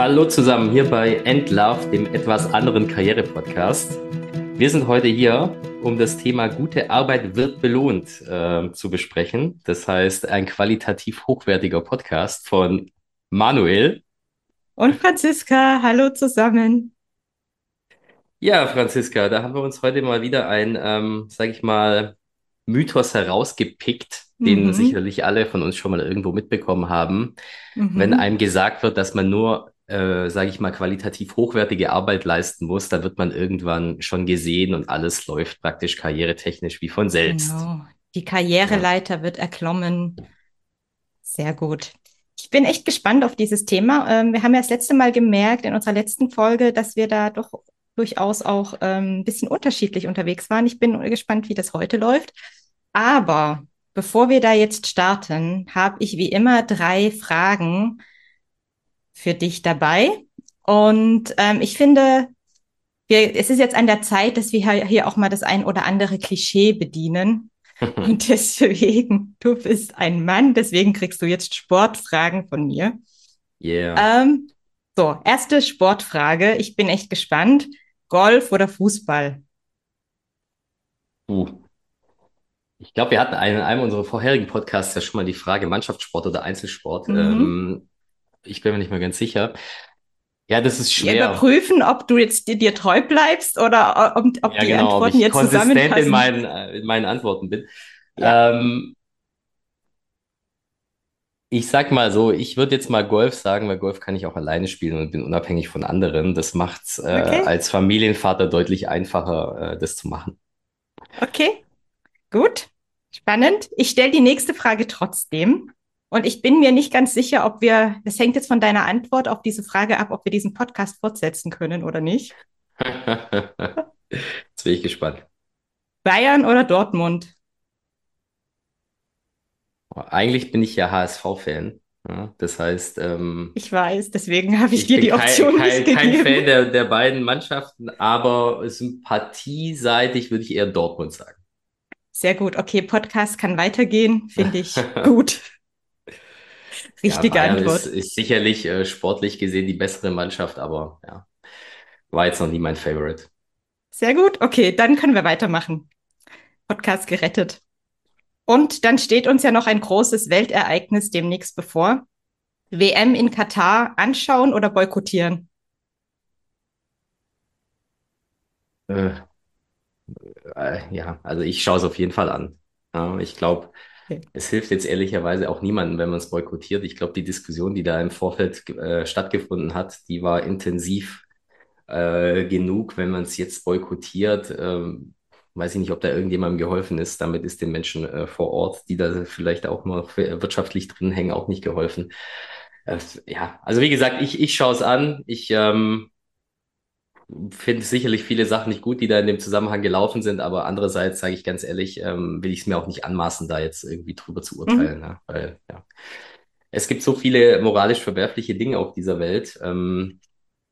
Hallo zusammen hier bei Endlove, dem etwas anderen Karriere-Podcast. Wir sind heute hier, um das Thema gute Arbeit wird belohnt äh, zu besprechen. Das heißt, ein qualitativ hochwertiger Podcast von Manuel. Und Franziska, hallo zusammen. Ja, Franziska, da haben wir uns heute mal wieder ein, ähm, sag ich mal, Mythos herausgepickt, den Mhm, sicherlich alle von uns schon mal irgendwo mitbekommen haben. Wenn mhm. einem gesagt wird, dass man nur, äh, sage ich mal, qualitativ hochwertige Arbeit leisten muss, dann wird man irgendwann schon gesehen und alles läuft praktisch karrieretechnisch wie von selbst. Genau. Die Ja. Karriereleiter wird erklommen. Sehr gut. Ich bin echt gespannt auf dieses Thema. Ähm, wir haben ja das letzte Mal gemerkt in unserer letzten Folge, dass wir da doch durchaus auch ähm, ein bisschen unterschiedlich unterwegs waren. Ich bin gespannt, wie das heute läuft. Aber bevor wir da jetzt starten, habe ich wie immer drei Fragen für dich dabei. Und ähm, ich finde, wir, es ist jetzt an der Zeit, dass wir hier auch mal das ein oder andere Klischee bedienen. Und deswegen, du bist ein Mann, deswegen kriegst du jetzt Sportfragen von mir. Yeah. Ähm, so, erste Sportfrage. Ich bin echt gespannt. Golf oder Fußball? Uh. Ich glaube, wir hatten in einem unserer vorherigen Podcasts ja schon mal die Frage Mannschaftssport oder Einzelsport. Mhm. Ähm, ich bin mir nicht mehr ganz sicher. Ja, das ist Wir schwer. überprüfen, ob du jetzt dir, dir treu bleibst oder ob, ob Ja, die genau, ob Antworten ich jetzt konsistent in meinen, äh, in meinen Antworten bin. Ja, Ähm, ich sag mal so, ich würde jetzt mal Golf sagen, weil Golf kann ich auch alleine spielen und bin unabhängig von anderen. Das macht's äh, okay, als Familienvater deutlich einfacher, äh, das zu machen. okay, gut, spannend. Ich stelle die nächste Frage trotzdem. Und ich bin mir nicht ganz sicher, ob wir, das hängt jetzt von deiner Antwort auf diese Frage ab, ob wir diesen Podcast fortsetzen können oder nicht. Jetzt bin ich gespannt. Bayern oder Dortmund? Eigentlich bin ich ja HSV-Fan. Ja, das heißt, ähm, Ich weiß, deswegen habe ich ich dir bin die kein, Option nicht kein, kein Fan der, der beiden Mannschaften, aber sympathieseitig würde ich eher Dortmund sagen. Sehr gut. Okay, Podcast kann weitergehen, finde ich gut. Ja, Richtige ist, Antwort. ist sicherlich äh, sportlich gesehen die bessere Mannschaft, aber ja, war jetzt noch nie mein Favorite. Sehr gut. Okay, dann können wir weitermachen. Podcast gerettet. Und dann steht uns ja noch ein großes Weltereignis demnächst bevor. WM in Katar anschauen oder boykottieren? Äh, äh, ja, also ich schaue es auf jeden Fall an. Ja, ich glaube. Es hilft jetzt ehrlicherweise auch niemandem, wenn man es boykottiert. Ich glaube, die Diskussion, die da im Vorfeld äh, stattgefunden hat, die war intensiv äh, genug, wenn man es jetzt boykottiert. Ähm, weiß ich nicht, ob da irgendjemandem geholfen ist. Damit ist den Menschen äh, vor Ort, die da vielleicht auch noch wirtschaftlich drin hängen, auch nicht geholfen. Äh, ja, also wie gesagt, ich, ich schaue es an. Ich ähm, finde sicherlich viele Sachen nicht gut, die da in dem Zusammenhang gelaufen sind, aber andererseits sage ich ganz ehrlich, ähm, will ich es mir auch nicht anmaßen, da jetzt irgendwie drüber zu Mhm. urteilen, ne? Weil ja, es gibt so viele moralisch verwerfliche Dinge auf dieser Welt. Ähm,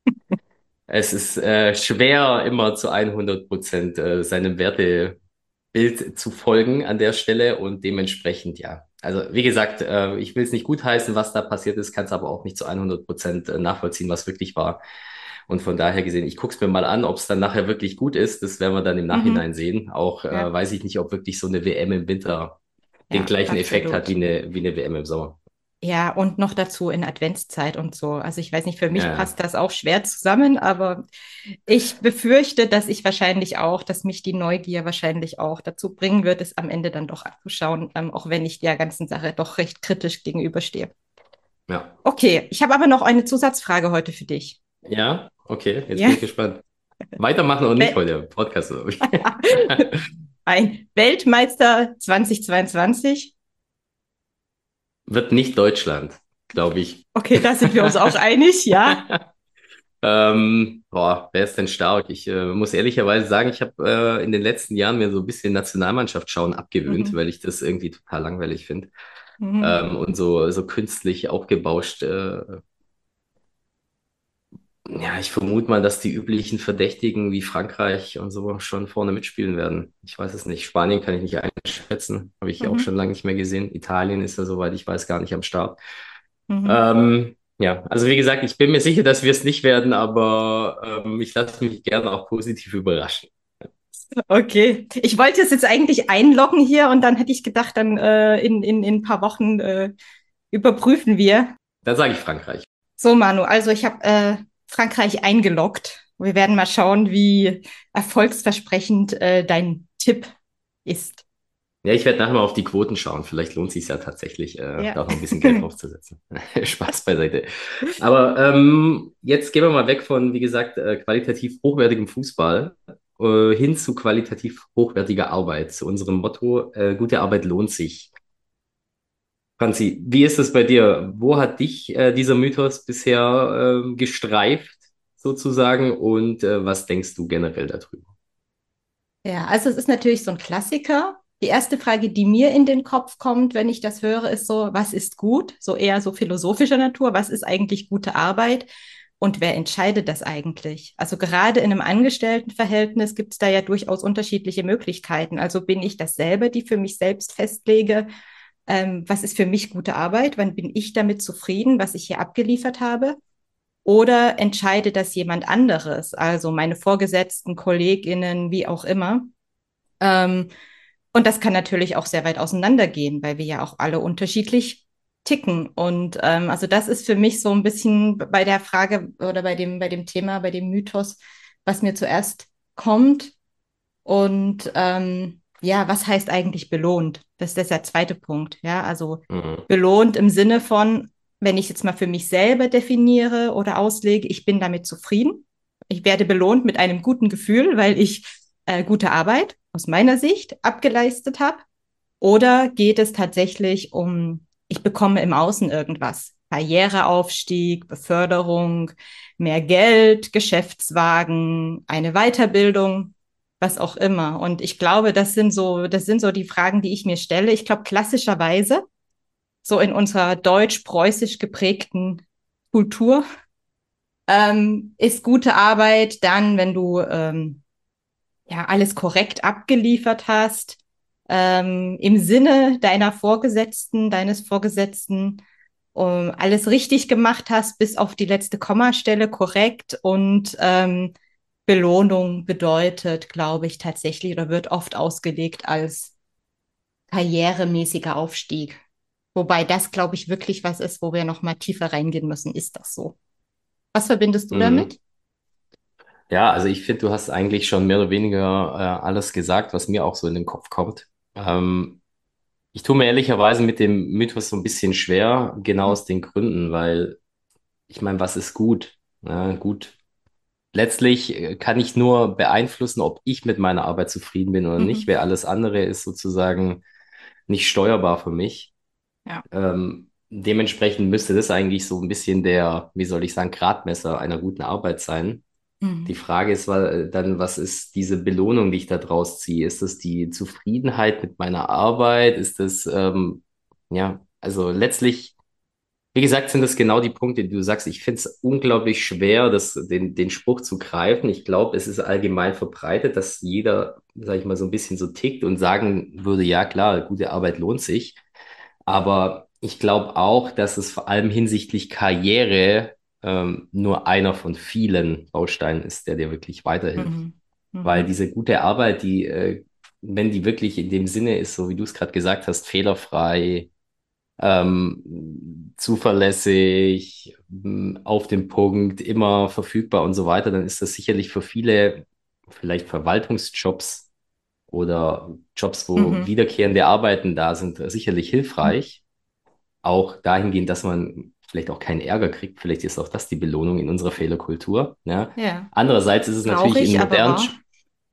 es ist äh, schwer, immer zu 100 Prozent äh, seinem Wertebild zu folgen an der Stelle und dementsprechend, ja. Also wie gesagt, äh, ich will es nicht gutheißen, was da passiert ist, kann es aber auch nicht zu 100 Prozent äh, nachvollziehen, was wirklich war. Und von daher gesehen, ich gucke es mir mal an, ob es dann nachher wirklich gut ist. Das werden wir dann im Mhm. Nachhinein sehen. Auch äh, Ja, weiß ich nicht, ob wirklich so eine WM im Winter den ja, gleichen Effekt hat wie absolut. eine, wie eine WM im Sommer. Ja, und noch dazu in Adventszeit und so. Also ich weiß nicht, für mich Ja, passt das auch schwer zusammen, aber ich befürchte, dass ich wahrscheinlich auch, dass mich die Neugier wahrscheinlich auch dazu bringen wird, es am Ende dann doch anzuschauen, ähm, auch wenn ich der ganzen Sache doch recht kritisch gegenüberstehe. ja. Okay, ich habe aber noch eine Zusatzfrage heute für dich. Ja, okay, jetzt bin Ja, ich gespannt. Weitermachen oder nicht Wel heute? Podcast ein Weltmeister 2022. Wird nicht Deutschland, glaube ich. Okay, da sind wir uns auch einig, ja. Ähm, boah, wer ist denn stark? Ich äh, muss ehrlicherweise sagen, ich habe äh, in den letzten Jahren mir so ein bisschen Nationalmannschaft schauen abgewöhnt, Mhm. weil ich das irgendwie total langweilig finde. Mhm. Ähm, und so, so künstlich aufgebauscht. Äh, ja, ich vermute mal, dass die üblichen Verdächtigen wie Frankreich und so schon vorne mitspielen werden. Ich weiß es nicht. Spanien kann ich nicht einschätzen. Habe ich auch Mhm. schon lange nicht mehr gesehen. Italien ist ja, soweit ich weiß, gar nicht am Start. Mhm. Ähm, Ja, also wie gesagt, ich bin mir sicher, dass wir es nicht werden, aber ähm, ich lasse mich gerne auch positiv überraschen. Okay, ich wollte es jetzt eigentlich einloggen hier und dann hätte ich gedacht, dann äh, in, in, in ein paar Wochen äh, überprüfen wir. Dann sage ich Frankreich. So, Manu, also ich habe äh, Frankreich eingeloggt. Wir werden mal schauen, wie erfolgsversprechend äh, dein Tipp ist. Ja, ich werde nachher mal auf die Quoten schauen. Vielleicht lohnt es sich ja tatsächlich, äh, ja. da noch ein bisschen Geld draufzusetzen. Spaß beiseite. Aber ähm, jetzt gehen wir mal weg von, wie gesagt, äh, qualitativ hochwertigem Fußball äh, hin zu qualitativ hochwertiger Arbeit. Zu unserem Motto, äh, gute Arbeit lohnt sich. Franzi, wie ist es bei dir? Wo hat dich äh, dieser Mythos bisher äh, gestreift, sozusagen, und äh, was denkst du generell darüber? Ja, also es ist natürlich so ein Klassiker. Die erste Frage, die mir in den Kopf kommt, wenn ich das höre, ist so, was ist gut? So eher so philosophischer Natur. Was ist eigentlich gute Arbeit? Und wer entscheidet das eigentlich? Also gerade in einem Angestelltenverhältnis gibt es da ja durchaus unterschiedliche Möglichkeiten. Also bin ich dasselbe, die für mich selbst festlege, ähm, was ist für mich gute Arbeit? Wann bin ich damit zufrieden, was ich hier abgeliefert habe? Oder entscheidet das jemand anderes? Also meine Vorgesetzten, KollegInnen, wie auch immer. Ähm, und das kann natürlich auch sehr weit auseinandergehen, weil wir ja auch alle unterschiedlich ticken. Und ähm, also das ist für mich so ein bisschen bei der Frage oder bei dem, bei dem Thema, bei dem Mythos, was mir zuerst kommt. Und ähm, ja, was heißt eigentlich belohnt? Das ist der zweite Punkt. Ja, also mhm. belohnt im Sinne von, wenn ich jetzt mal für mich selber definiere oder auslege, ich bin damit zufrieden. Ich werde belohnt mit einem guten Gefühl, weil ich äh, gute Arbeit aus meiner Sicht abgeleistet habe. Oder geht es tatsächlich um ich bekomme im Außen irgendwas. Karriereaufstieg, Beförderung, mehr Geld, Geschäftswagen, eine Weiterbildung, was auch immer. Und ich glaube, das sind so, das sind so die Fragen, die ich mir stelle. Ich glaube, klassischerweise, so in unserer deutsch-preußisch geprägten Kultur, ähm, ist gute Arbeit dann, wenn du ähm, ja alles korrekt abgeliefert hast, ähm, im Sinne deiner Vorgesetzten, deines Vorgesetzten um, alles richtig gemacht hast, bis auf die letzte Kommastelle korrekt und ähm, Belohnung bedeutet, glaube ich, tatsächlich oder wird oft ausgelegt als karrieremäßiger Aufstieg. Wobei das, glaube ich, wirklich was ist, wo wir noch mal tiefer reingehen müssen. Ist das so? Was verbindest du mhm. damit? Ja, also ich finde, du hast eigentlich schon mehr oder weniger äh, alles gesagt, was mir auch so in den Kopf kommt. Ähm, ich tue mir ehrlicherweise mit dem Mythos so ein bisschen schwer, genau aus den Gründen, weil ich meine, was ist gut? Ja, gut. Letztlich äh, kann ich nur beeinflussen, ob ich mit meiner Arbeit zufrieden bin oder mhm. nicht, weil alles andere ist sozusagen nicht steuerbar für mich. Ja. Ähm, dementsprechend müsste das eigentlich so ein bisschen der, wie soll ich sagen, Gradmesser einer guten Arbeit sein. Mhm. Die Frage ist äh, dann, was ist diese Belohnung, die ich da draus ziehe? Ist das die Zufriedenheit mit meiner Arbeit? Ist das, ähm, ja, also letztlich, wie gesagt, sind das genau die Punkte, die du sagst. Ich finde es unglaublich schwer, das, den, den Spruch zu greifen. Ich glaube, es ist allgemein verbreitet, dass jeder, sag ich mal, so ein bisschen so tickt und sagen würde, ja klar, gute Arbeit lohnt sich. Aber ich glaube auch, dass es vor allem hinsichtlich Karriere ähm, nur einer von vielen Bausteinen ist, der dir wirklich weiterhilft. Mhm. Mhm. Weil diese gute Arbeit, die, äh, wenn die wirklich in dem Sinne ist, so wie du es gerade gesagt hast, fehlerfrei, ähm, zuverlässig, auf dem Punkt, immer verfügbar und so weiter, dann ist das sicherlich für viele vielleicht Verwaltungsjobs oder Jobs, wo mhm. wiederkehrende Arbeiten da sind, sicherlich hilfreich. Auch dahingehend, dass man vielleicht auch keinen Ärger kriegt. Vielleicht ist auch das die Belohnung in unserer Fehlerkultur. Ja. ja. Andererseits ist es Traurig, natürlich in modernen,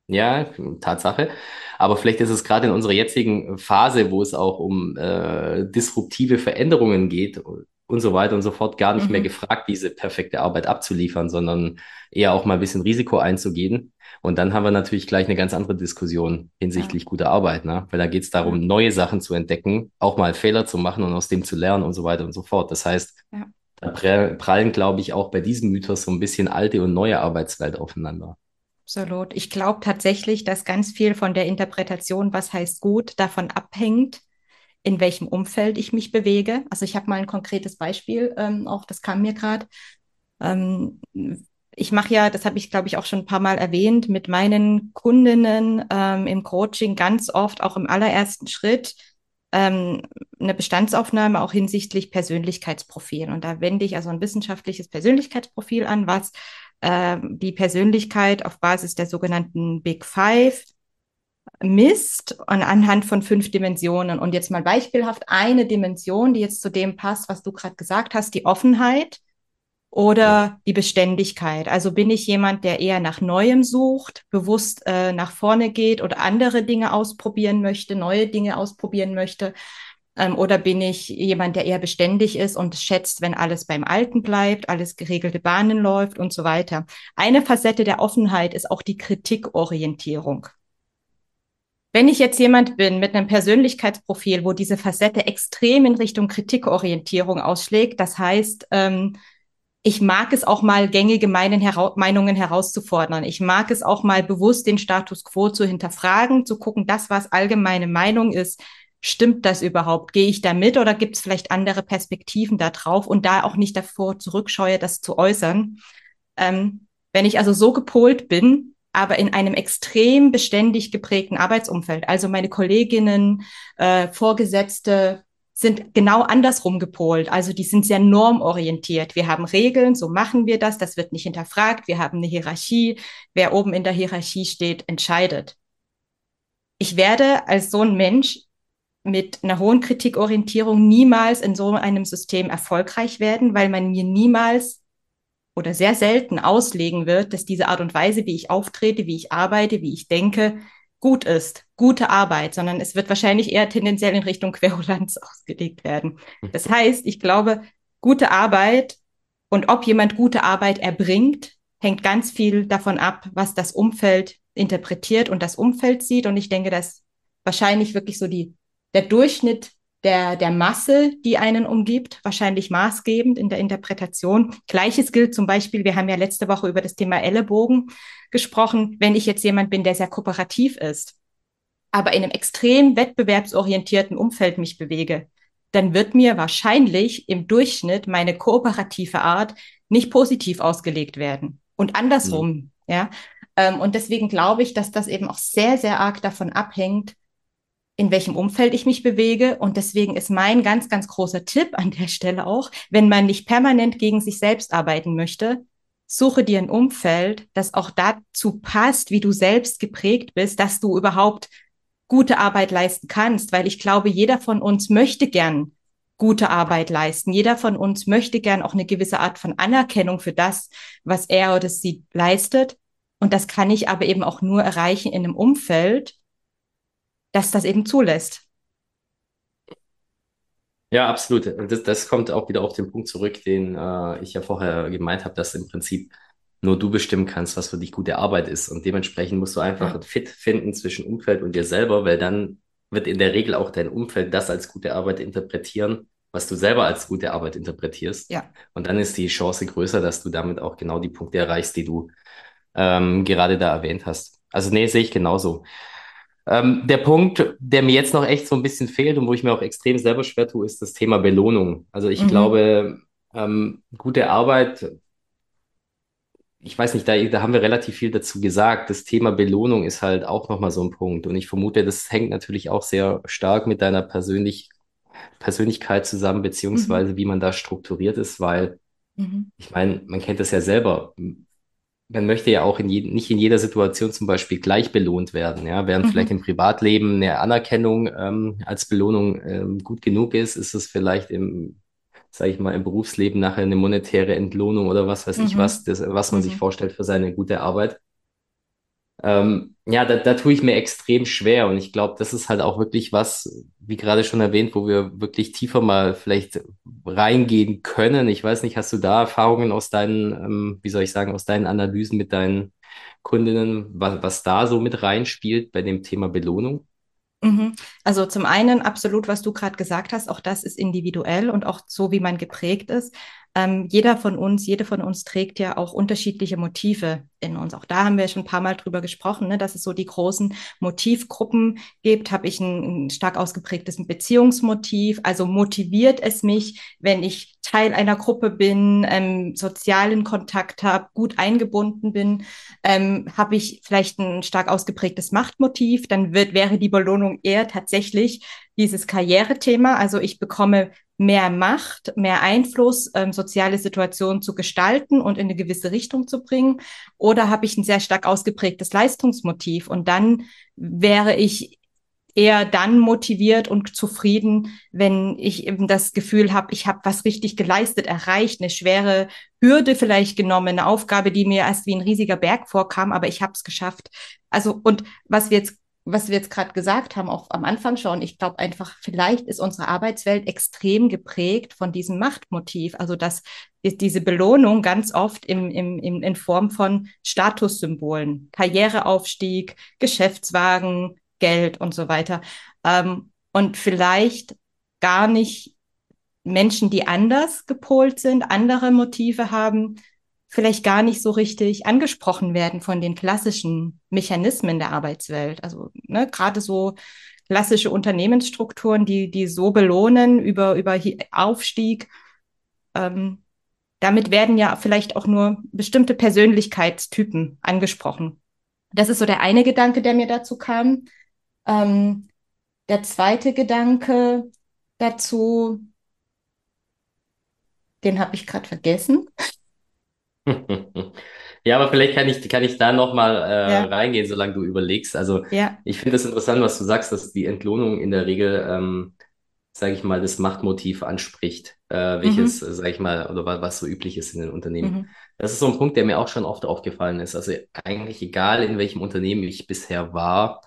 ja, Tatsache. Aber vielleicht ist es gerade in unserer jetzigen Phase, wo es auch um äh, disruptive Veränderungen geht und so weiter und so fort, gar nicht mhm. mehr gefragt, diese perfekte Arbeit abzuliefern, sondern eher auch mal ein bisschen Risiko einzugehen. Und dann haben wir natürlich gleich eine ganz andere Diskussion hinsichtlich ja. guter Arbeit, ne? Weil da geht es darum, neue Sachen zu entdecken, auch mal Fehler zu machen und aus dem zu lernen und so weiter und so fort. Das heißt, ja. da prallen, glaube ich, auch bei diesem Mythos so ein bisschen alte und neue Arbeitswelt aufeinander. Absolut. Ich glaube tatsächlich, dass ganz viel von der Interpretation, was heißt gut, davon abhängt, in welchem Umfeld ich mich bewege. Also ich habe mal ein konkretes Beispiel, ähm, auch das kam mir gerade. Ähm, ich mache ja, das habe ich, glaube ich, auch schon ein paar Mal erwähnt, mit meinen Kundinnen ähm, im Coaching ganz oft, auch im allerersten Schritt, ähm, eine Bestandsaufnahme auch hinsichtlich Persönlichkeitsprofil. Und da wende ich also ein wissenschaftliches Persönlichkeitsprofil an, was äh, die Persönlichkeit auf Basis der sogenannten Big Five misst und anhand von fünf Dimensionen. Und jetzt mal beispielhaft eine Dimension, die jetzt zu dem passt, was du gerade gesagt hast, die Offenheit oder die Beständigkeit. Also bin ich jemand, der eher nach Neuem sucht, bewusst äh, nach vorne geht oder andere Dinge ausprobieren möchte, neue Dinge ausprobieren möchte. Ähm, oder bin ich jemand, der eher beständig ist und schätzt, wenn alles beim Alten bleibt, alles geregelte Bahnen läuft und so weiter. Eine Facette der Offenheit ist auch die Kritikorientierung. Wenn ich jetzt jemand bin mit einem Persönlichkeitsprofil, wo diese Facette extrem in Richtung Kritikorientierung ausschlägt, das heißt, ähm, ich mag es auch mal, gängige Hera Meinungen herauszufordern. Ich mag es auch mal bewusst, den Status quo zu hinterfragen, zu gucken, das, was allgemeine Meinung ist, stimmt das überhaupt? Gehe ich da mit oder gibt es vielleicht andere Perspektiven da drauf und da auch nicht davor zurückscheue, das zu äußern? Ähm, wenn ich also so gepolt bin, aber in einem extrem beständig geprägten Arbeitsumfeld, also meine Kolleginnen, äh, Vorgesetzte, sind genau andersrum gepolt. Also die sind sehr normorientiert. Wir haben Regeln, so machen wir das, das wird nicht hinterfragt. Wir haben eine Hierarchie. Wer oben in der Hierarchie steht, entscheidet. Ich werde als so ein Mensch mit einer hohen Kritikorientierung niemals in so einem System erfolgreich werden, weil man mir niemals oder sehr selten auslegen wird, dass diese Art und Weise, wie ich auftrete, wie ich arbeite, wie ich denke, gut ist, gute Arbeit, sondern es wird wahrscheinlich eher tendenziell in Richtung Querulanz ausgelegt werden. Hm. Das heißt, ich glaube, gute Arbeit und ob jemand gute Arbeit erbringt, hängt ganz viel davon ab, was das Umfeld interpretiert und das Umfeld sieht. Und ich denke, dass wahrscheinlich wirklich so die, der Durchschnitt der, der Masse, die einen umgibt, wahrscheinlich maßgebend in der Interpretation. Gleiches gilt zum Beispiel, wir haben ja letzte Woche über das Thema Ellenbogen gesprochen, wenn ich jetzt jemand bin, der sehr kooperativ ist, aber in einem extrem wettbewerbsorientierten Umfeld mich bewege, dann wird mir wahrscheinlich im Durchschnitt meine kooperative Art nicht positiv ausgelegt werden. Und andersrum, mhm. ja. Ähm, und deswegen glaube ich, dass das eben auch sehr, sehr arg davon abhängt, in welchem Umfeld ich mich bewege. Und deswegen ist mein ganz, ganz großer Tipp an der Stelle auch, wenn man nicht permanent gegen sich selbst arbeiten möchte, suche dir ein Umfeld, das auch dazu passt, wie du selbst geprägt bist, dass du überhaupt gute Arbeit leisten kannst. Weil ich glaube, jeder von uns möchte gern gute Arbeit leisten. Jeder von uns möchte gern auch eine gewisse Art von Anerkennung für das, was er oder sie leistet. Und das kann ich aber eben auch nur erreichen in einem Umfeld, das das eben zulässt. Ja, absolut. Das, das kommt auch wieder auf den Punkt zurück, den äh, ich ja vorher gemeint habe, dass im Prinzip nur du bestimmen kannst, was für dich gute Arbeit ist. Und dementsprechend musst du einfach ja. ein Fit finden zwischen Umfeld und dir selber, weil dann wird in der Regel auch dein Umfeld das als gute Arbeit interpretieren, was du selber als gute Arbeit interpretierst. Ja. Und dann ist die Chance größer, dass du damit auch genau die Punkte erreichst, die du ähm, gerade da erwähnt hast. Also nee, sehe ich genauso. Ähm, der Punkt, der mir jetzt noch echt so ein bisschen fehlt und wo ich mir auch extrem selber schwer tue, ist das Thema Belohnung. Also ich mhm. glaube, ähm, gute Arbeit, ich weiß nicht, da, da haben wir relativ viel dazu gesagt. Das Thema Belohnung ist halt auch nochmal so ein Punkt. Und ich vermute, das hängt natürlich auch sehr stark mit deiner Persönlich Persönlichkeit zusammen, beziehungsweise mhm. wie man da strukturiert ist, weil mhm. ich meine, man kennt das ja selber man möchte ja auch in je, nicht in jeder Situation zum Beispiel gleich belohnt werden. Ja? Während mhm. vielleicht im Privatleben eine Anerkennung ähm, als Belohnung ähm, gut genug ist, ist es vielleicht im, sage ich mal, im Berufsleben nachher eine monetäre Entlohnung oder was weiß mhm. ich was, das, was man mhm. sich vorstellt für seine gute Arbeit. Ähm, ja, da, da tue ich mir extrem schwer und ich glaube, das ist halt auch wirklich was, wie gerade schon erwähnt, wo wir wirklich tiefer mal vielleicht reingehen können. Ich weiß nicht, hast du da Erfahrungen aus deinen, ähm, wie soll ich sagen, aus deinen Analysen mit deinen Kundinnen, was, was da so mit reinspielt bei dem Thema Belohnung? Mhm. Also zum einen absolut, was du gerade gesagt hast, auch das ist individuell und auch so, wie man geprägt ist. Ähm, jeder von uns, jede von uns trägt ja auch unterschiedliche Motive in uns. Auch da haben wir schon ein paar Mal drüber gesprochen, ne, dass es so die großen Motivgruppen gibt. Habe ich ein, ein stark ausgeprägtes Beziehungsmotiv? Also motiviert es mich, wenn ich Teil einer Gruppe bin, ähm, sozialen Kontakt habe, gut eingebunden bin, ähm, habe ich vielleicht ein stark ausgeprägtes Machtmotiv, dann wird, wäre die Belohnung eher tatsächlich dieses Karrierethema. Also ich bekomme mehr Macht, mehr Einfluss, ähm, soziale Situationen zu gestalten und in eine gewisse Richtung zu bringen? Oder habe ich ein sehr stark ausgeprägtes Leistungsmotiv? Und dann wäre ich eher dann motiviert und zufrieden, wenn ich eben das Gefühl habe, ich habe was richtig geleistet, erreicht, eine schwere Hürde vielleicht genommen, eine Aufgabe, die mir erst wie ein riesiger Berg vorkam, aber ich habe es geschafft. Also und was wir jetzt was wir jetzt gerade gesagt haben, auch am Anfang schon, ich glaube einfach, vielleicht ist unsere Arbeitswelt extrem geprägt von diesem Machtmotiv. Also dass diese Belohnung ganz oft im, im, im, in Form von Statussymbolen, Karriereaufstieg, Geschäftswagen, Geld und so weiter. Ähm, und vielleicht gar nicht Menschen, die anders gepolt sind, andere Motive haben, vielleicht gar nicht so richtig angesprochen werden von den klassischen Mechanismen der Arbeitswelt. Also ne, gerade so klassische Unternehmensstrukturen, die, die so belohnen über, über Aufstieg. Ähm, damit werden ja vielleicht auch nur bestimmte Persönlichkeitstypen angesprochen. Das ist so der eine Gedanke, der mir dazu kam. Ähm, der zweite Gedanke dazu, den habe ich gerade vergessen. Ja, aber vielleicht kann ich, kann ich da nochmal äh, Ja, reingehen, solange du überlegst. Also ja, ich finde es interessant, was du sagst, dass die Entlohnung in der Regel, ähm, sage ich mal, das Machtmotiv anspricht, äh, welches, mhm, sage ich mal, oder was, was so üblich ist in den Unternehmen. mhm, Das ist so ein Punkt, der mir auch schon oft aufgefallen ist. Also eigentlich egal, in welchem Unternehmen ich bisher war,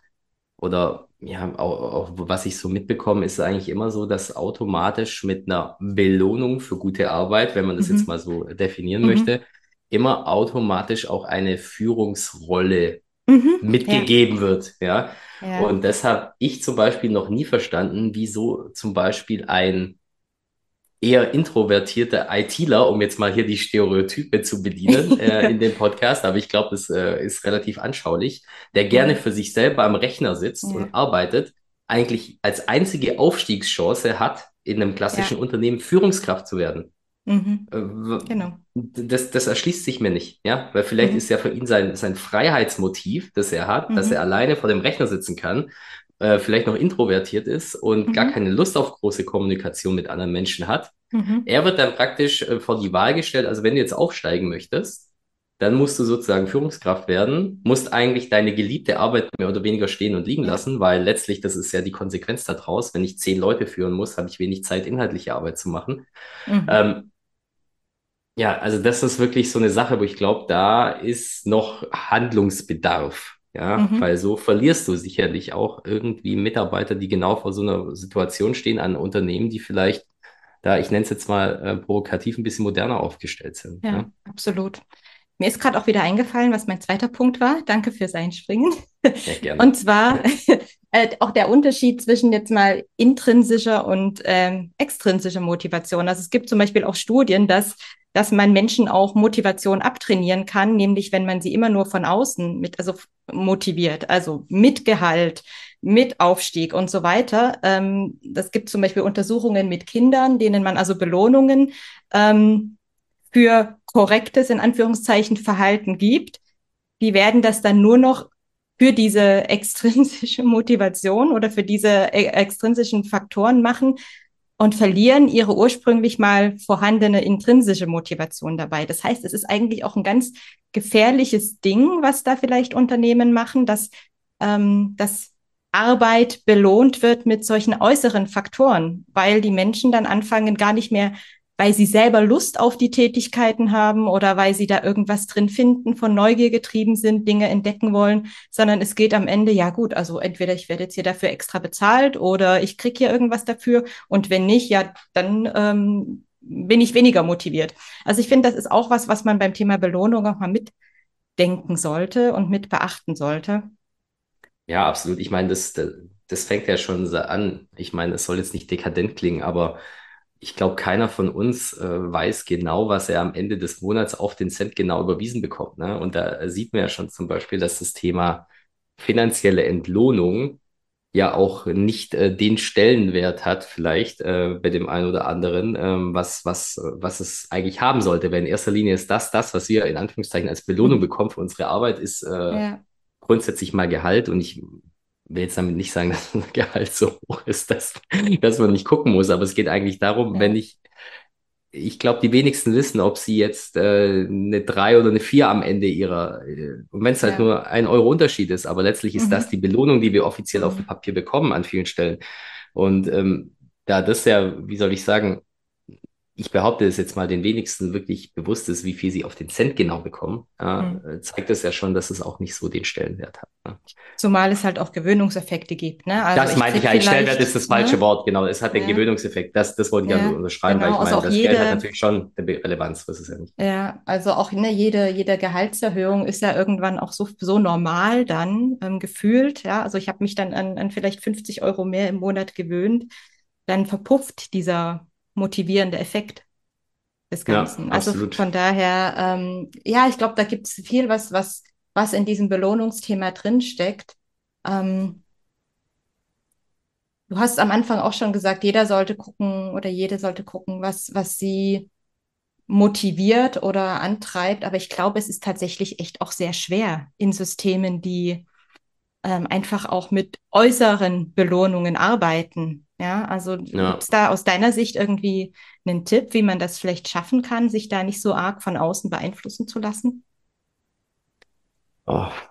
oder ja, auch, auch was ich so mitbekomme, ist eigentlich immer so, dass automatisch mit einer Belohnung für gute Arbeit, wenn man das jetzt mhm, mal so definieren mhm, möchte, immer automatisch auch eine Führungsrolle mhm, ja, mitgegeben wird, ja. ja, Und deshalb habe ich zum Beispiel noch nie verstanden, wieso zum Beispiel ein eher introvertierter ITler, um jetzt mal hier die Stereotype zu bedienen äh, in dem Podcast, aber ich glaube, das äh, ist relativ anschaulich, der gerne für sich selber am Rechner sitzt ja, und arbeitet, eigentlich als einzige Aufstiegschance hat, in einem klassischen ja, Unternehmen Führungskraft zu werden. Mhm, Äh, genau, Das, das erschließt sich mir nicht, ja, weil vielleicht ist mhm, ja für ihn sein, sein Freiheitsmotiv, das er hat, dass er mhm, alleine vor dem Rechner sitzen kann, äh, vielleicht noch introvertiert ist und gar mhm, keine Lust auf große Kommunikation mit anderen Menschen hat. Mhm, er wird dann praktisch äh, vor die Wahl gestellt, also wenn du jetzt aufsteigen möchtest, dann musst du sozusagen Führungskraft werden, musst eigentlich deine geliebte Arbeit mehr oder weniger stehen und liegen lassen, weil letztlich, das ist ja die Konsequenz daraus, wenn ich zehn Leute führen muss, habe ich wenig Zeit, inhaltliche Arbeit zu machen. mhm, Ähm, ja, also das ist wirklich so eine Sache, wo ich glaube, da ist noch Handlungsbedarf. Ja, mhm, weil so verlierst du sicherlich auch irgendwie Mitarbeiter, die genau vor so einer Situation stehen an Unternehmen, die vielleicht da, ich nenne es jetzt mal äh, provokativ, ein bisschen moderner aufgestellt sind. ja, Ja, absolut. Mir ist gerade auch wieder eingefallen, was mein zweiter Punkt war. Danke fürs Einspringen. ja gerne. Und zwar äh, auch der Unterschied zwischen jetzt mal intrinsischer und ähm, extrinsischer Motivation. Also es gibt zum Beispiel auch Studien, dass, dass man Menschen auch Motivation abtrainieren kann, nämlich wenn man sie immer nur von außen mit, also motiviert, also mit Gehalt, mit Aufstieg und so weiter. Ähm, das gibt zum Beispiel Untersuchungen mit Kindern, denen man also Belohnungen ähm, für korrektes, in Anführungszeichen, Verhalten gibt, die werden das dann nur noch für diese extrinsische Motivation oder für diese e extrinsischen Faktoren machen und verlieren ihre ursprünglich mal vorhandene intrinsische Motivation dabei. Das heißt, es ist eigentlich auch ein ganz gefährliches Ding, was da vielleicht Unternehmen machen, dass, ähm, dass Arbeit belohnt wird mit solchen äußeren Faktoren, weil die Menschen dann anfangen, gar nicht mehr weil sie selber Lust auf die Tätigkeiten haben oder weil sie da irgendwas drin finden, von Neugier getrieben sind, Dinge entdecken wollen, sondern es geht am Ende, ja gut, also entweder ich werde jetzt hier dafür extra bezahlt oder ich kriege hier irgendwas dafür und wenn nicht, ja, dann ähm, bin ich weniger motiviert. Also ich finde, das ist auch was, was man beim Thema Belohnung auch mal mitdenken sollte und mit beachten sollte. Ja, absolut. Ich meine, das, das, fängt ja schon an. Ich meine, es soll jetzt nicht dekadent klingen, aber ich glaube, keiner von uns äh, weiß genau, was er am Ende des Monats auf den Cent genau überwiesen bekommt. Ne? Und da sieht man ja schon zum Beispiel, dass das Thema finanzielle Entlohnung ja auch nicht äh, den Stellenwert hat, vielleicht äh, bei dem einen oder anderen, ähm, was, was, was es eigentlich haben sollte. Weil in erster Linie ist das, das, was wir in Anführungszeichen als Belohnung Mhm. bekommen für unsere Arbeit, ist äh, Ja, grundsätzlich mal Gehalt. Und ich will jetzt damit nicht sagen, dass das Gehalt so hoch ist, dass, dass man nicht gucken muss. Aber es geht eigentlich darum, wenn ja. ich ich glaube, die wenigsten wissen, ob sie jetzt äh, eine drei oder eine vier am Ende ihrer, äh, und wenn es halt Ja. nur ein Euro Unterschied ist, aber letztlich ist das Mhm. die Belohnung, die wir offiziell auf dem Mhm. Papier bekommen an vielen Stellen. Und ähm, da das ja, wie soll ich sagen, ich behaupte es jetzt mal, den wenigsten wirklich bewusst ist, wie viel sie auf den Cent genau bekommen, ja, Mhm. äh, zeigt das ja schon, dass es auch nicht so den Stellenwert hat. Ne? Zumal es halt auch Gewöhnungseffekte gibt, ne? Also Das ich meinte ich eigentlich. Stellenwert ist das falsche ne? Wort, genau. Es hat den Ja, Gewöhnungseffekt. Das, das wollte ich also ja, unterschreiben, weil genau. ich Also meine, auch das Geld hat jede, natürlich schon eine Relevanz, das ist ja nicht. ja, also auch ne, jede, jede Gehaltserhöhung ist ja irgendwann auch so, so normal dann ähm, gefühlt, ja. Also ich habe mich dann an, an vielleicht 50 Euro mehr im Monat gewöhnt. Dann verpufft dieser motivierende Effekt des Ja, Ganzen. Also absolut. von daher, ähm, ja, ich glaube, da gibt es viel, was, was, was in diesem Belohnungsthema drinsteckt. Ähm, Du hast am Anfang auch schon gesagt, jeder sollte gucken oder jede sollte gucken, was, was sie motiviert oder antreibt. Aber ich glaube, es ist tatsächlich echt auch sehr schwer in Systemen, die ähm, einfach auch mit äußeren Belohnungen arbeiten. Ja, also gibt Ja. es da aus deiner Sicht irgendwie einen Tipp, wie man das vielleicht schaffen kann, sich da nicht so arg von außen beeinflussen zu lassen? Oh.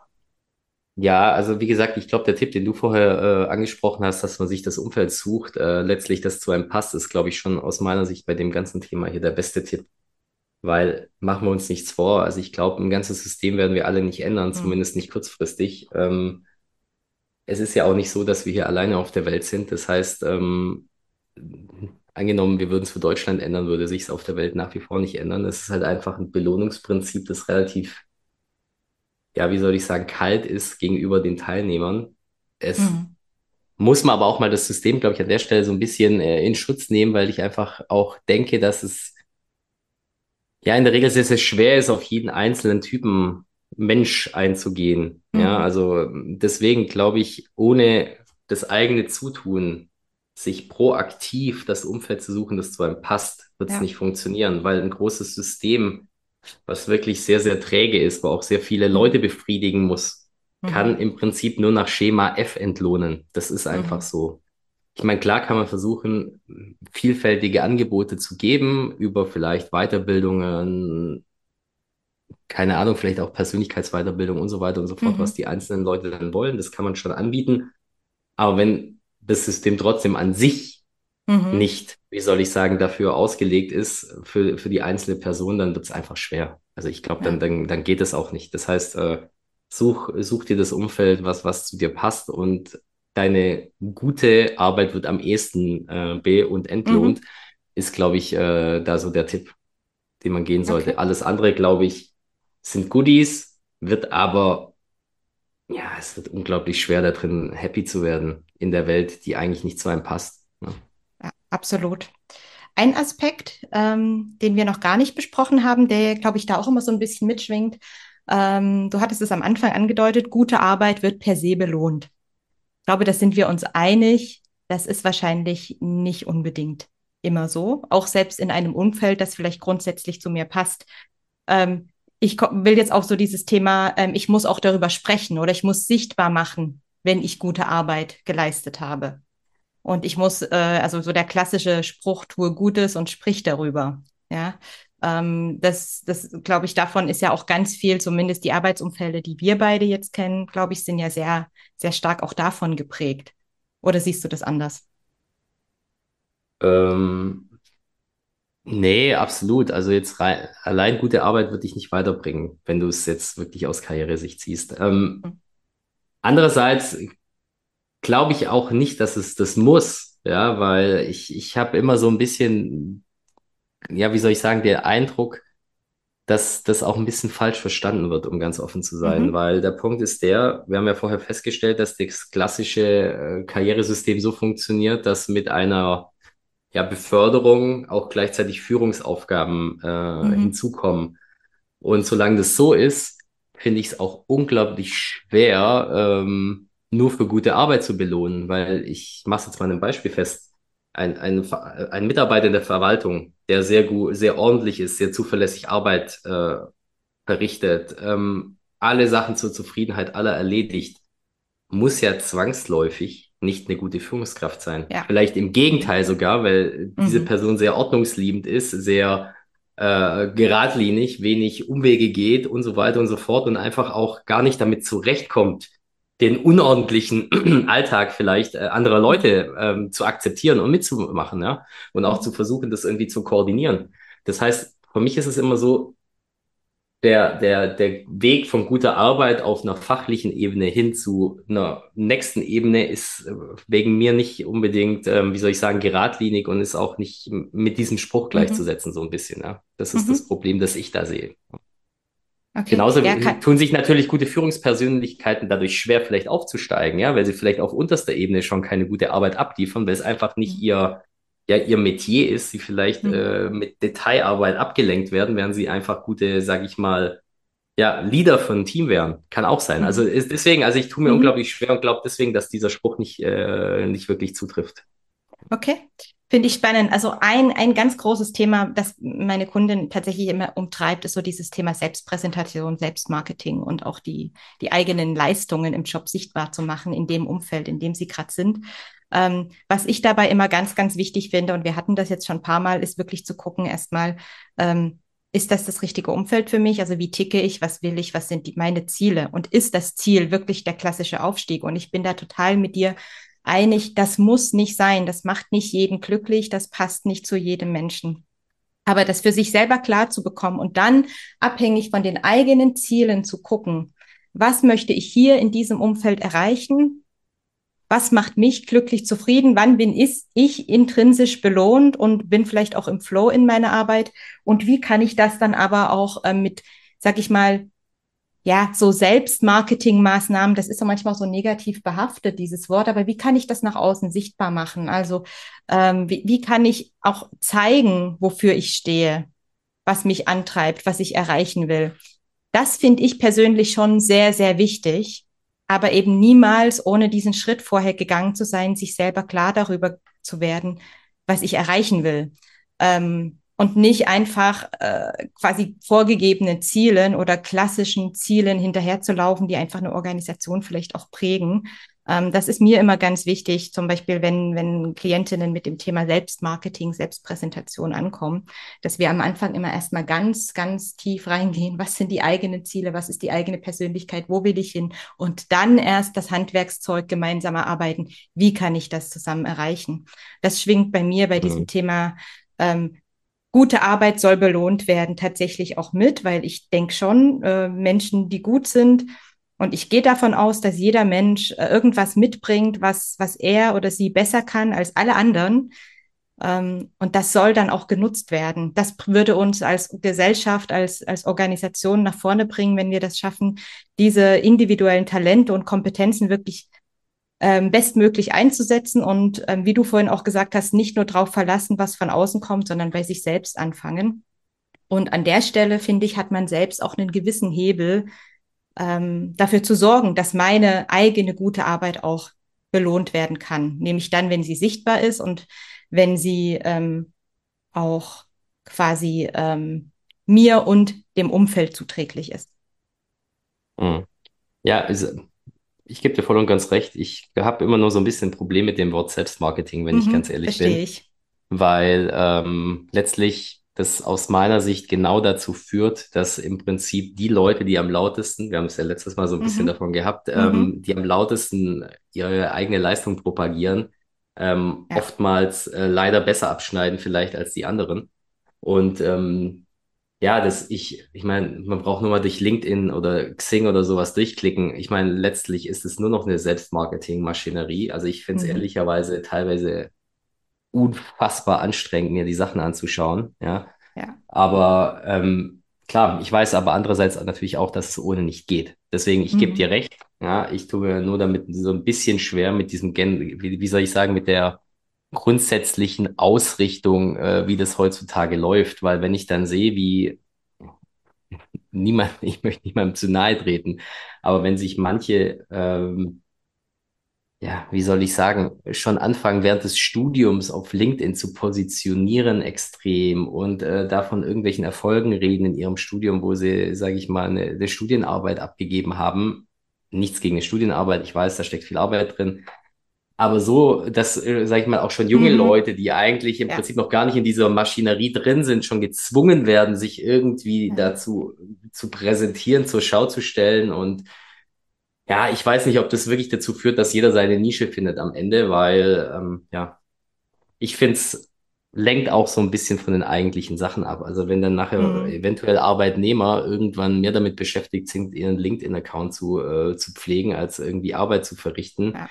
Ja, also wie gesagt, ich glaube, der Tipp, den du vorher äh, angesprochen hast, dass man sich das Umfeld sucht, äh, letztlich das zu einem passt, ist, glaube ich, schon aus meiner Sicht bei dem ganzen Thema hier der beste Tipp. Weil machen wir uns nichts vor. Also ich glaube, ein ganzes System werden wir alle nicht ändern, Hm. zumindest nicht kurzfristig. Ähm, es ist ja auch nicht so, dass wir hier alleine auf der Welt sind. Das heißt, ähm, angenommen, wir würden es für Deutschland ändern, würde sich es auf der Welt nach wie vor nicht ändern. Es ist halt einfach ein Belohnungsprinzip, das relativ, ja, wie soll ich sagen, kalt ist gegenüber den Teilnehmern. Es Mhm. muss man aber auch mal das System, glaube ich, an der Stelle so ein bisschen äh, in Schutz nehmen, weil ich einfach auch denke, dass es ja in der Regel sehr, sehr schwer ist, auf jeden einzelnen Typen Mensch einzugehen. Ja, Mhm. also deswegen glaube ich, ohne das eigene Zutun, sich proaktiv das Umfeld zu suchen, das zu einem passt, wird es Ja. nicht funktionieren, weil ein großes System, was wirklich sehr, sehr träge ist, wo auch sehr viele Leute Mhm. befriedigen muss, kann Mhm. im Prinzip nur nach Schema F entlohnen. Das ist einfach Mhm. so. Ich meine, klar kann man versuchen, vielfältige Angebote zu geben über vielleicht Weiterbildungen, keine Ahnung, vielleicht auch Persönlichkeitsweiterbildung und so weiter und so fort, was Mhm. die einzelnen Leute dann wollen. Das kann man schon anbieten. Aber wenn das System trotzdem an sich Mhm. nicht, wie soll ich sagen, dafür ausgelegt ist, für, für die einzelne Person, dann wird es einfach schwer. Also ich glaube, dann, Ja. dann, dann geht es auch nicht. Das heißt, äh, such, such dir das Umfeld, was, was zu dir passt und deine gute Arbeit wird am ehesten äh, be- und entlohnt, Mhm. ist, glaube ich, äh, da so der Tipp, den man gehen sollte. Okay. Alles andere, glaube ich, sind Goodies, wird aber, ja, es wird unglaublich schwer da drin, happy zu werden in der Welt, die eigentlich nicht zu einem passt. Ne? Ja, absolut. Ein Aspekt, ähm, den wir noch gar nicht besprochen haben, der, glaube ich, da auch immer so ein bisschen mitschwingt. Ähm, du hattest es am Anfang angedeutet, gute Arbeit wird per se belohnt. Ich glaube, da sind wir uns einig. Das ist wahrscheinlich nicht unbedingt immer so. Auch selbst in einem Umfeld, das vielleicht grundsätzlich zu mir passt. Ähm, ich will jetzt auch so dieses Thema, ähm, ich muss auch darüber sprechen oder ich muss sichtbar machen, wenn ich gute Arbeit geleistet habe. Und ich muss, äh, also so der klassische Spruch, tue Gutes und sprich darüber. Ja, ähm, das, das glaube ich, davon ist ja auch ganz viel, zumindest die Arbeitsumfälle, die wir beide jetzt kennen, glaube ich, sind ja sehr, sehr stark auch davon geprägt. Oder siehst du das anders? Ähm, nee, absolut. Also jetzt rein, allein gute Arbeit wird dich nicht weiterbringen, wenn du es jetzt wirklich aus Karrieresicht siehst. Ähm, Hm. andererseits glaube ich auch nicht, dass es das muss, ja, weil ich, ich habe immer so ein bisschen, ja, wie soll ich sagen, der Eindruck, dass das auch ein bisschen falsch verstanden wird, um ganz offen zu sein, Mhm. weil der Punkt ist der, wir haben ja vorher festgestellt, dass das klassische äh, Karrieresystem so funktioniert, dass mit einer ja, Beförderung auch gleichzeitig Führungsaufgaben äh, Mhm. hinzukommen. Und solange das so ist, finde ich es auch unglaublich schwer, ähm, nur für gute Arbeit zu belohnen, weil ich mache jetzt mal ein Beispiel fest. Ein, ein, ein Mitarbeiter in der Verwaltung, der sehr gut, sehr ordentlich ist, sehr zuverlässig Arbeit äh, verrichtet, ähm, alle Sachen zur Zufriedenheit aller erledigt, muss ja zwangsläufig nicht eine gute Führungskraft sein. Ja. Vielleicht im Gegenteil sogar, weil diese Mhm. Person sehr ordnungsliebend ist, sehr äh, geradlinig, wenig Umwege geht und so weiter und so fort und einfach auch gar nicht damit zurechtkommt, den unordentlichen Alltag vielleicht äh, anderer. Leute ähm, zu akzeptieren und mitzumachen, ja, und auch zu Mhm. versuchen, das irgendwie zu koordinieren. Das heißt, für mich ist es immer so, der, der, der Weg von guter Arbeit auf einer fachlichen Ebene hin zu einer nächsten Ebene ist äh, wegen mir nicht unbedingt, ähm, wie soll ich sagen, geradlinig und ist auch nicht mit diesem Spruch Mhm. gleichzusetzen, so ein bisschen. Ja. Das ist das Mhm. Problem, das ich da sehe. Okay. Genauso Ja, tun sich natürlich gute Führungspersönlichkeiten dadurch schwer, vielleicht aufzusteigen, ja, weil sie vielleicht auf unterster Ebene schon keine gute Arbeit abliefern, weil es einfach nicht Mhm. ihr, ja, ihr Metier ist, sie vielleicht Mhm. äh, mit Detailarbeit abgelenkt werden, während sie einfach gute, sag ich mal, ja, Leader von einem Team wären. Kann auch sein. Also Mhm. ist deswegen, also ich tue mir Mhm. unglaublich schwer und glaube deswegen, dass dieser Spruch nicht, äh, nicht wirklich zutrifft. Okay. Finde ich spannend. Also ein, ein ganz großes Thema, das meine Kunden tatsächlich immer umtreibt, ist so dieses Thema Selbstpräsentation, Selbstmarketing und auch die, die eigenen Leistungen im Job sichtbar zu machen in dem Umfeld, in dem sie gerade sind. Ähm, was ich dabei immer ganz, ganz wichtig finde, und wir hatten das jetzt schon ein paar Mal, ist wirklich zu gucken, erstmal, ähm, ist das das richtige Umfeld für mich? Also wie ticke ich? Was will ich? Was sind die, meine Ziele? Und ist das Ziel wirklich der klassische Aufstieg? Und ich bin da total mit dir einig, das muss nicht sein, das macht nicht jeden glücklich, das passt nicht zu jedem Menschen. Aber das für sich selber klar zu bekommen und dann abhängig von den eigenen Zielen zu gucken, was möchte ich hier in diesem Umfeld erreichen? Was macht mich glücklich zufrieden? Wann bin ich intrinsisch belohnt und bin vielleicht auch im Flow in meiner Arbeit? Und wie kann ich das dann aber auch äh, mit, sag ich mal, ja, so Selbstmarketingmaßnahmen, das ist ja manchmal so negativ behaftet, dieses Wort, aber wie kann ich das nach außen sichtbar machen? Also ähm, wie, wie kann ich auch zeigen, wofür ich stehe, was mich antreibt, was ich erreichen will? Das finde ich persönlich schon sehr, sehr wichtig, aber eben niemals ohne diesen Schritt vorher gegangen zu sein, sich selber klar darüber zu werden, was ich erreichen will. Ähm, und nicht einfach äh, quasi vorgegebenen Zielen oder klassischen Zielen hinterherzulaufen, die einfach eine Organisation vielleicht auch prägen. Ähm, das ist mir immer ganz wichtig, zum Beispiel, wenn, wenn Klientinnen mit dem Thema Selbstmarketing, Selbstpräsentation ankommen, dass wir am Anfang immer erstmal ganz, ganz tief reingehen. Was sind die eigenen Ziele? Was ist die eigene Persönlichkeit? Wo will ich hin? Und dann erst das Handwerkszeug gemeinsam erarbeiten. Wie kann ich das zusammen erreichen? Das schwingt bei mir bei diesem Mhm. Thema ähm, gute Arbeit soll belohnt werden, tatsächlich auch mit, weil ich denke schon, äh, Menschen, die gut sind, und ich gehe davon aus, dass jeder Mensch äh, irgendwas mitbringt, was, was er oder sie besser kann als alle anderen. Ähm, und das soll dann auch genutzt werden. Das würde uns als Gesellschaft, als, als Organisation nach vorne bringen, wenn wir das schaffen, diese individuellen Talente und Kompetenzen wirklich ähm, bestmöglich einzusetzen und ähm, wie du vorhin auch gesagt hast, nicht nur darauf verlassen, was von außen kommt, sondern bei sich selbst anfangen. Und an der Stelle, finde ich, hat man selbst auch einen gewissen Hebel, ähm, dafür zu sorgen, dass meine eigene gute Arbeit auch belohnt werden kann. Nämlich dann, wenn sie sichtbar ist und wenn sie ähm, auch quasi ähm, mir und dem Umfeld zuträglich ist. Mhm. Ja, also, ich gebe dir voll und ganz recht. Ich habe immer nur so ein bisschen ein Problem mit dem Wort Selbstmarketing, wenn ich ganz Mhm, ehrlich verstehe bin. ich. weil ähm, letztlich das aus meiner Sicht genau dazu führt, dass im Prinzip die Leute, die am lautesten, wir haben es ja letztes Mal so ein bisschen Mhm, davon gehabt, mhm, ähm, die am lautesten ihre eigene Leistung propagieren, ähm, ja. oftmals äh, leider besser abschneiden vielleicht als die anderen. Und ähm, ja, das ich, ich meine, man braucht nur mal durch LinkedIn oder Xing oder sowas durchklicken. Ich meine, letztlich ist es nur noch eine Selbstmarketing-Maschinerie. Also ich finde es Mhm, ehrlicherweise teilweise unfassbar anstrengend, mir die Sachen anzuschauen, ja. ja. Aber ähm, klar, ich weiß aber andererseits natürlich auch, dass es ohne nicht geht. Deswegen, ich gebe dir Mhm, recht, ja, ich tue mir nur damit so ein bisschen schwer mit diesem Gen, wie, wie soll ich sagen, mit der, grundsätzlichen Ausrichtung, äh, wie das heutzutage läuft, weil wenn ich dann sehe, wie niemand, ich möchte niemandem zu nahe treten, aber wenn sich manche ähm, ja, wie soll ich sagen, schon anfangen, während des Studiums auf LinkedIn zu positionieren extrem und äh, davon irgendwelchen Erfolgen reden in ihrem Studium, wo sie, sage ich mal, eine, eine Studienarbeit abgegeben haben. Nichts gegen eine Studienarbeit, ich weiß, da steckt viel Arbeit drin. Aber so, dass, äh, sage ich mal, auch schon junge Mhm. Leute, die eigentlich im Ja, Prinzip noch gar nicht in dieser Maschinerie drin sind, schon gezwungen werden, sich irgendwie ja. dazu zu präsentieren, zur Schau zu stellen und ja, ich weiß nicht, ob das wirklich dazu führt, dass jeder seine Nische findet am Ende, weil ähm, ja, ich finde es lenkt auch so ein bisschen von den eigentlichen Sachen ab. Also wenn dann nachher Mhm. eventuell Arbeitnehmer irgendwann mehr damit beschäftigt sind, ihren LinkedIn-Account zu, äh, zu pflegen, als irgendwie Arbeit zu verrichten. Ja,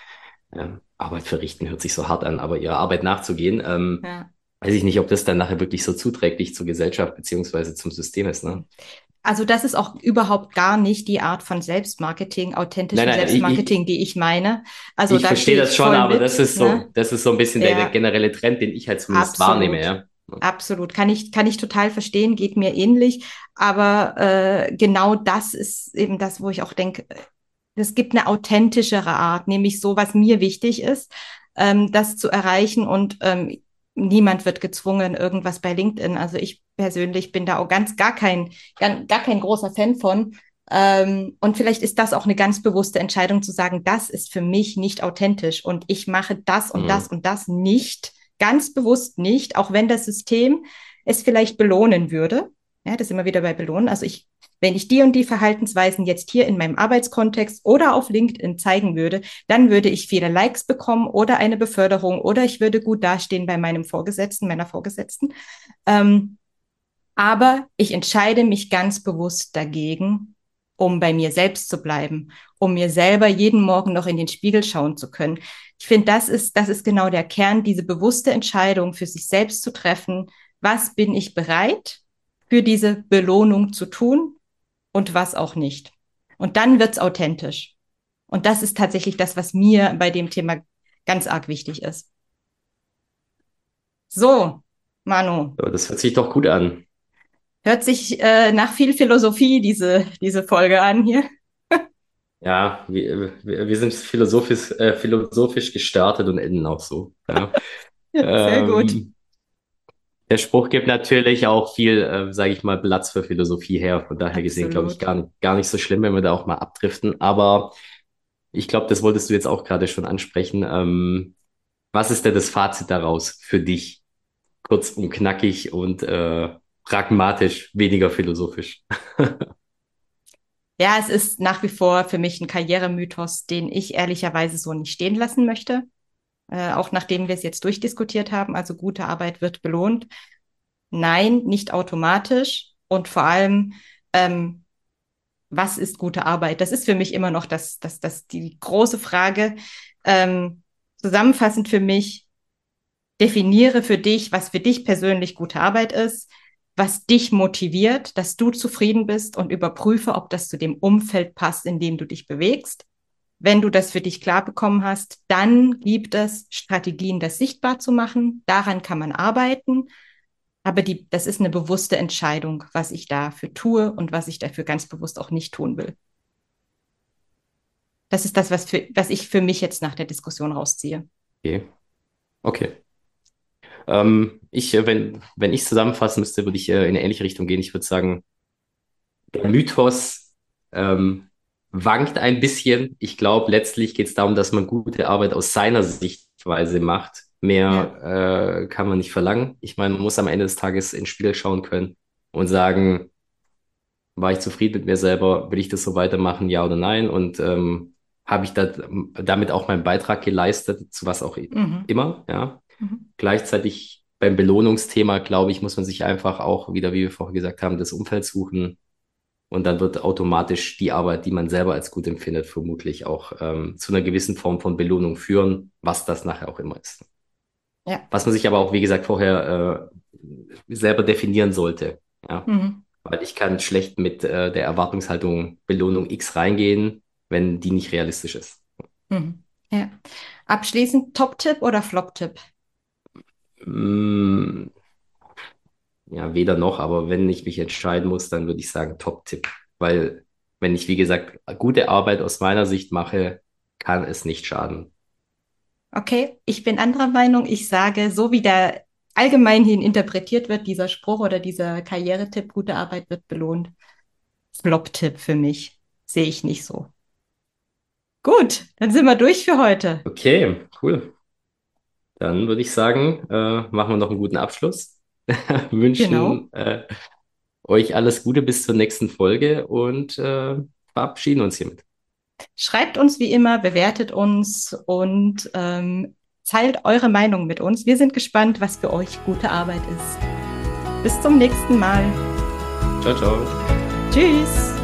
Ähm, Arbeit verrichten hört sich so hart an, aber ihrer Arbeit nachzugehen, ähm, ja. weiß ich nicht, ob das dann nachher wirklich so zuträglich zur Gesellschaft beziehungsweise zum System ist, ne? Also das ist auch überhaupt gar nicht die Art von Selbstmarketing, Nein, authentischem nein, ich, Selbstmarketing, ich, die ich meine. Also Ich da verstehe stehe das schon, aber mit, das ist so, ne? das ist so ein bisschen der, der Ja, generelle Trend, den ich halt zumindest wahrnehme, absolut. ja. Absolut. Kann ich, kann ich total verstehen, geht mir ähnlich. Aber äh, genau das ist eben das, wo ich auch denke, es gibt eine authentischere Art, nämlich so, was mir wichtig ist, ähm, das zu erreichen und ähm, niemand wird gezwungen, irgendwas bei LinkedIn. Also ich persönlich bin da auch ganz gar kein, gar, gar kein großer Fan von. Ähm, und vielleicht ist das auch eine ganz bewusste Entscheidung zu sagen, das ist für mich nicht authentisch und ich mache das und das Mhm. und das nicht, ganz bewusst nicht, auch wenn das System es vielleicht belohnen würde. Ja, das ist immer wieder bei Belohnen. Also ich wenn ich die und die Verhaltensweisen jetzt hier in meinem Arbeitskontext oder auf LinkedIn zeigen würde, dann würde ich viele Likes bekommen oder eine Beförderung oder ich würde gut dastehen bei meinem Vorgesetzten, meiner Vorgesetzten. Ähm, aber ich entscheide mich ganz bewusst dagegen, um bei mir selbst zu bleiben, um mir selber jeden Morgen noch in den Spiegel schauen zu können. Ich finde, das ist, das ist genau der Kern, diese bewusste Entscheidung für sich selbst zu treffen. Was bin ich bereit für diese Belohnung zu tun und was auch nicht? Und dann wird's authentisch. Und das ist tatsächlich das, was mir bei dem Thema ganz arg wichtig ist. So, Manu, das hört sich doch gut an. hört sich äh, nach viel Philosophie diese, diese Folge an hier. Ja, wir, wir, sind philosophisch, äh, philosophisch gestartet und enden auch so. Ja. Sehr gut. Der Spruch gibt natürlich auch viel, äh, sage ich mal, Platz für Philosophie her. Von daher gesehen, glaube ich, Absolut. gar nicht, gar nicht so schlimm, wenn wir da auch mal abdriften. Aber ich glaube, das wolltest du jetzt auch gerade schon ansprechen. Ähm, was ist denn das Fazit daraus für dich? Kurz und knackig und äh, pragmatisch, weniger philosophisch. Ja, es ist nach wie vor für mich ein Karrieremythos, den ich ehrlicherweise so nicht stehen lassen möchte. Äh, auch nachdem wir es jetzt durchdiskutiert haben. Also gute Arbeit wird belohnt. Nein, nicht automatisch. Und vor allem, ähm, was ist gute Arbeit? Das ist für mich immer noch das, das, das die große Frage. Ähm, zusammenfassend für mich, definiere für dich, was für dich persönlich gute Arbeit ist, was dich motiviert, dass du zufrieden bist und überprüfe, ob das zu dem Umfeld passt, in dem du dich bewegst. Wenn du das für dich klar bekommen hast, dann gibt es Strategien, das sichtbar zu machen. Daran kann man arbeiten. Aber die, das ist eine bewusste Entscheidung, was ich dafür tue und was ich dafür ganz bewusst auch nicht tun will. Das ist das, was, für, was ich für mich jetzt nach der Diskussion rausziehe. Okay. Okay. Ähm, ich, äh, wenn, wenn ich zusammenfassen müsste, würde ich äh, in eine ähnliche Richtung gehen. Ich würde sagen, der Mythos ähm, wankt ein bisschen. Ich glaube, letztlich geht es darum, dass man gute Arbeit aus seiner Sichtweise macht. Ja. Mehr äh, kann man nicht verlangen. Ich meine, man muss am Ende des Tages ins Spiel schauen können und sagen, war ich zufrieden mit mir selber? Will ich das so weitermachen, ja oder nein? Und ähm, habe ich da, damit auch meinen Beitrag geleistet, zu was auch Mhm. immer, ja. Mhm. Gleichzeitig beim Belohnungsthema, glaube ich, muss man sich einfach auch wieder, wie wir vorher gesagt haben, das Umfeld suchen. Und dann wird automatisch die Arbeit, die man selber als gut empfindet, vermutlich auch ähm, zu einer gewissen Form von Belohnung führen, was das nachher auch immer ist. Ja. Was man sich aber auch, wie gesagt, vorher äh, selber definieren sollte. Ja. Mhm. Weil ich kann schlecht mit äh, der Erwartungshaltung Belohnung X reingehen, wenn die nicht realistisch ist. Mhm. Ja. Abschließend Top-Tipp oder Flop-Tipp? Mm, ja, weder noch, aber wenn ich mich entscheiden muss, dann würde ich sagen Top-Tipp. Weil wenn ich, wie gesagt, gute Arbeit aus meiner Sicht mache, kann es nicht schaden. Okay, ich bin anderer Meinung. Ich sage, so wie der allgemein hin interpretiert wird, dieser Spruch oder dieser Karrieretipp, gute Arbeit wird belohnt. Flop-Tipp für mich. Sehe ich nicht so. Gut, dann sind wir durch für heute. Okay, cool. Dann würde ich sagen, äh, machen wir noch einen guten Abschluss. Genau. Wünschen äh, euch alles Gute bis zur nächsten Folge und äh, verabschieden uns hiermit. Schreibt uns wie immer, bewertet uns und ähm, teilt eure Meinung mit uns. Wir sind gespannt, was für euch gute Arbeit ist. Bis zum nächsten Mal. Ciao, ciao. Tschüss.